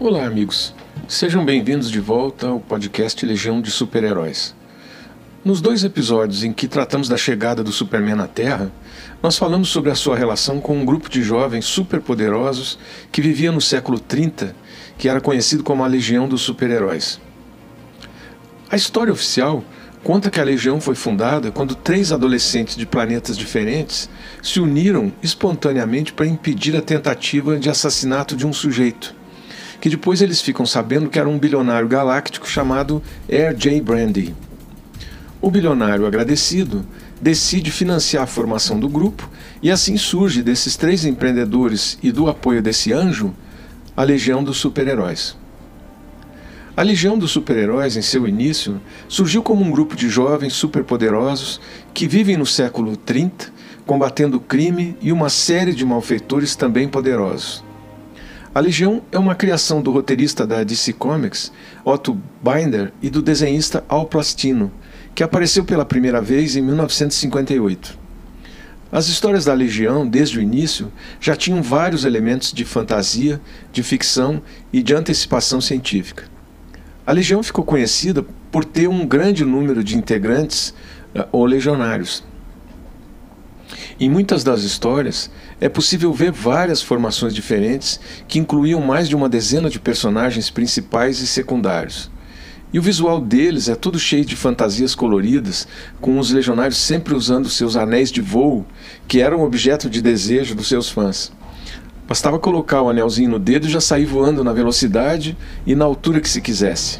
Olá, amigos. Sejam bem-vindos de volta ao podcast Legião de Super-Heróis. Nos dois episódios em que tratamos da chegada do Superman à Terra, nós falamos sobre a sua relação com um grupo de jovens superpoderosos que vivia no século 30, que era conhecido como a Legião dos Super-Heróis. A história oficial conta que a Legião foi fundada quando três adolescentes de planetas diferentes se uniram espontaneamente para impedir a tentativa de assassinato de um sujeito, que depois eles ficam sabendo que era um bilionário galáctico chamado Air J. Brandy. O bilionário agradecido decide financiar a formação do grupo e assim surge desses três empreendedores e do apoio desse anjo a Legião dos Super-Heróis. A Legião dos Super-Heróis, em seu início, surgiu como um grupo de jovens superpoderosos que vivem no século 30, combatendo o crime e uma série de malfeitores também poderosos. A Legião é uma criação do roteirista da DC Comics, Otto Binder, e do desenhista Al Plastino, que apareceu pela primeira vez em 1958. As histórias da Legião, desde o início, já tinham vários elementos de fantasia, de ficção e de antecipação científica. A Legião ficou conhecida por ter um grande número de integrantes uh, ou legionários. Em muitas das histórias, é possível ver várias formações diferentes que incluíam mais de uma dezena de personagens principais e secundários. E o visual deles é todo cheio de fantasias coloridas, com os legionários sempre usando seus anéis de voo, que eram objeto de desejo dos seus fãs. Bastava colocar o anelzinho no dedo e já sair voando na velocidade e na altura que se quisesse.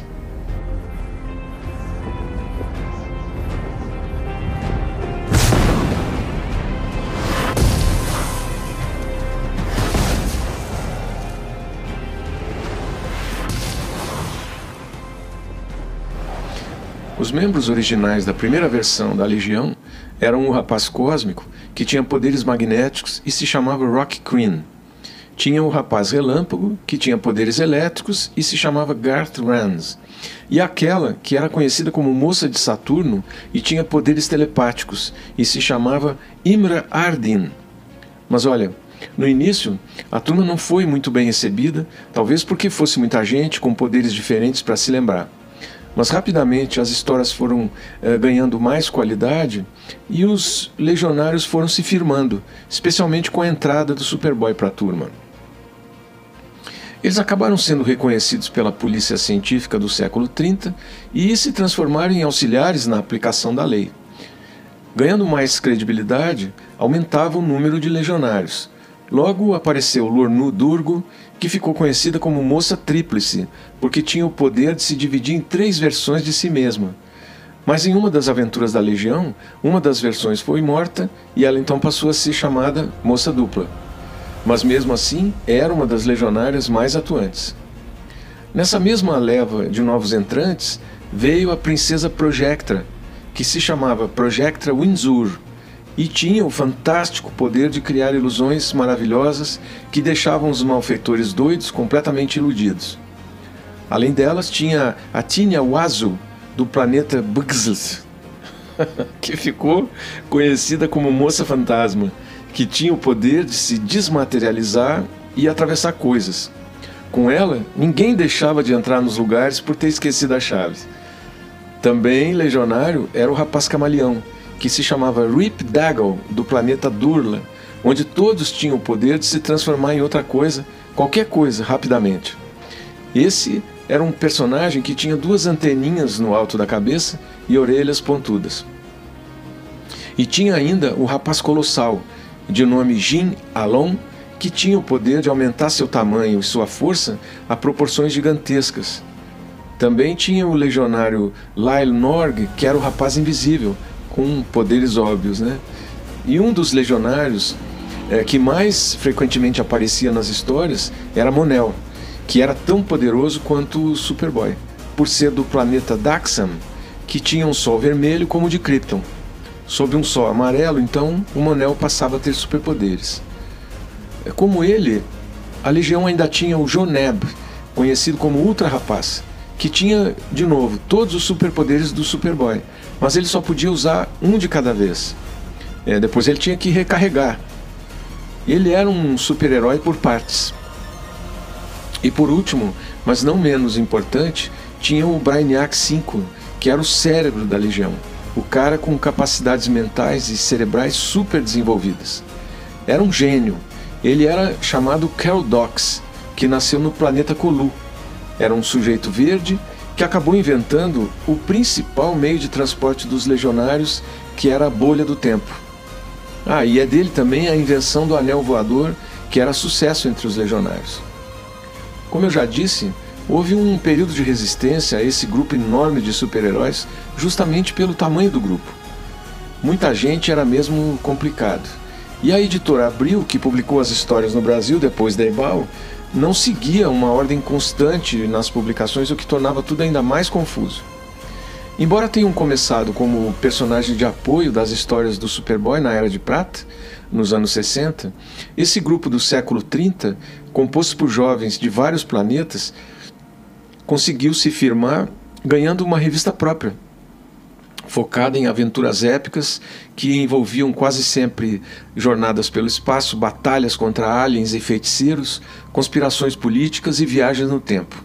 Os membros originais da primeira versão da Legião eram um rapaz cósmico que tinha poderes magnéticos e se chamava Rock Queen tinha o rapaz relâmpago, que tinha poderes elétricos e se chamava Garth Rans, e aquela que era conhecida como Moça de Saturno e tinha poderes telepáticos e se chamava Imra Ardin. Mas olha, no início, a turma não foi muito bem recebida, talvez porque fosse muita gente com poderes diferentes para se lembrar. Mas rapidamente as histórias foram eh, ganhando mais qualidade e os legionários foram se firmando, especialmente com a entrada do Superboy para a turma. Eles acabaram sendo reconhecidos pela polícia científica do século 30 e se transformaram em auxiliares na aplicação da lei. Ganhando mais credibilidade, aumentava o número de legionários. Logo apareceu Lornu Durgo, que ficou conhecida como Moça Tríplice, porque tinha o poder de se dividir em três versões de si mesma. Mas em uma das aventuras da Legião, uma das versões foi morta e ela então passou a ser chamada Moça Dupla mas mesmo assim era uma das legionárias mais atuantes. Nessa mesma leva de novos entrantes veio a princesa Projectra, que se chamava Projectra Windsor e tinha o fantástico poder de criar ilusões maravilhosas que deixavam os malfeitores doidos completamente iludidos. Além delas, tinha a Tinia Wazu, do planeta Buxus, que ficou conhecida como Moça Fantasma que tinha o poder de se desmaterializar e atravessar coisas. Com ela, ninguém deixava de entrar nos lugares por ter esquecido a chave. Também legionário era o rapaz camaleão, que se chamava Rip Daggle, do planeta Durla, onde todos tinham o poder de se transformar em outra coisa, qualquer coisa, rapidamente. Esse era um personagem que tinha duas anteninhas no alto da cabeça e orelhas pontudas. E tinha ainda o rapaz colossal, de nome Jin Alon, que tinha o poder de aumentar seu tamanho e sua força a proporções gigantescas. Também tinha o legionário Lyle Norg, que era o rapaz invisível, com poderes óbvios, né? E um dos legionários é, que mais frequentemente aparecia nas histórias era Monel, que era tão poderoso quanto o Superboy, por ser do planeta Daxam, que tinha um sol vermelho como o de Krypton. Sob um sol amarelo, então, o Manel passava a ter superpoderes. É como ele, a Legião ainda tinha o Joneb, conhecido como Ultra Rapaz, que tinha, de novo, todos os superpoderes do Superboy, mas ele só podia usar um de cada vez. É, depois ele tinha que recarregar. Ele era um super-herói por partes. E por último, mas não menos importante, tinha o Brainiac 5, que era o cérebro da legião, o cara com capacidades mentais e cerebrais super desenvolvidas. Era um gênio. Ele era chamado Carol Dox, que nasceu no planeta Colu. Era um sujeito verde que acabou inventando o principal meio de transporte dos legionários, que era a bolha do tempo. Ah, e é dele também a invenção do anel voador, que era sucesso entre os legionários. Como eu já disse, houve um período de resistência a esse grupo enorme de super-heróis, justamente pelo tamanho do grupo. Muita gente era mesmo complicado. E a editora Abril, que publicou as histórias no Brasil depois da Ebal, não seguia uma ordem constante nas publicações, o que tornava tudo ainda mais confuso. Embora tenham começado como personagem de apoio das histórias do Superboy na Era de Prata, nos anos 60, esse grupo do século 30, composto por jovens de vários planetas, conseguiu se firmar ganhando uma revista própria, focada em aventuras épicas que envolviam quase sempre jornadas pelo espaço, batalhas contra aliens e feiticeiros, conspirações políticas e viagens no tempo.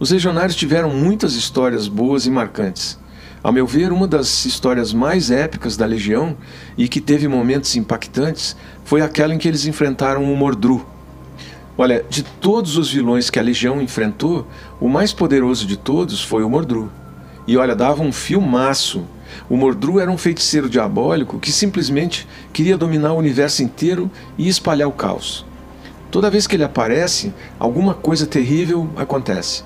Os regionários tiveram muitas histórias boas e marcantes. Ao meu ver, uma das histórias mais épicas da Legião e que teve momentos impactantes foi aquela em que eles enfrentaram o Mordru. Olha, de todos os vilões que a Legião enfrentou, o mais poderoso de todos foi o Mordru. E olha, dava um filmaço. O Mordru era um feiticeiro diabólico que simplesmente queria dominar o universo inteiro e espalhar o caos. Toda vez que ele aparece, alguma coisa terrível acontece.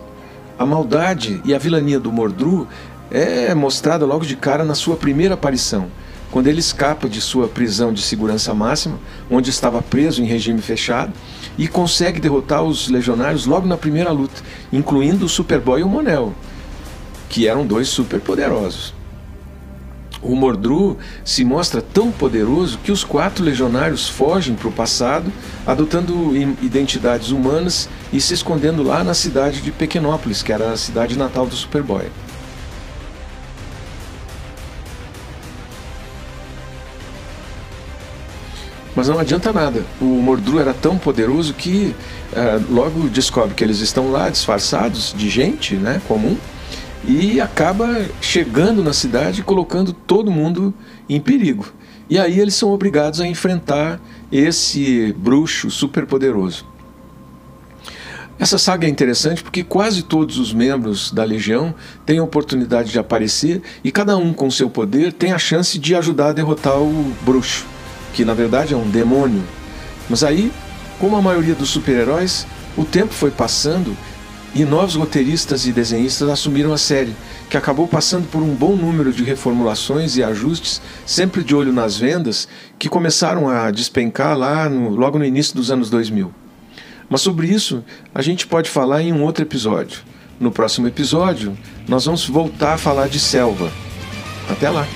A maldade e a vilania do Mordru é mostrada logo de cara na sua primeira aparição, quando ele escapa de sua prisão de segurança máxima, onde estava preso em regime fechado, e consegue derrotar os legionários logo na primeira luta, incluindo o Superboy e o Monel que eram dois superpoderosos. O Mordru se mostra tão poderoso que os quatro legionários fogem para o passado, adotando identidades humanas e se escondendo lá na cidade de Pequenópolis, que era a cidade natal do Superboy. Mas não adianta nada. O Mordru era tão poderoso que uh, logo descobre que eles estão lá disfarçados de gente né, comum e acaba chegando na cidade colocando todo mundo em perigo. E aí eles são obrigados a enfrentar esse bruxo superpoderoso. Essa saga é interessante porque quase todos os membros da Legião têm a oportunidade de aparecer e cada um com seu poder tem a chance de ajudar a derrotar o bruxo, que na verdade é um demônio. Mas aí, como a maioria dos super-heróis, o tempo foi passando e novos roteiristas e desenhistas assumiram a série, que acabou passando por um bom número de reformulações e ajustes, sempre de olho nas vendas, que começaram a despencar lá no, logo no início dos anos 2000. Mas sobre isso a gente pode falar em um outro episódio. No próximo episódio, nós vamos voltar a falar de selva. Até lá!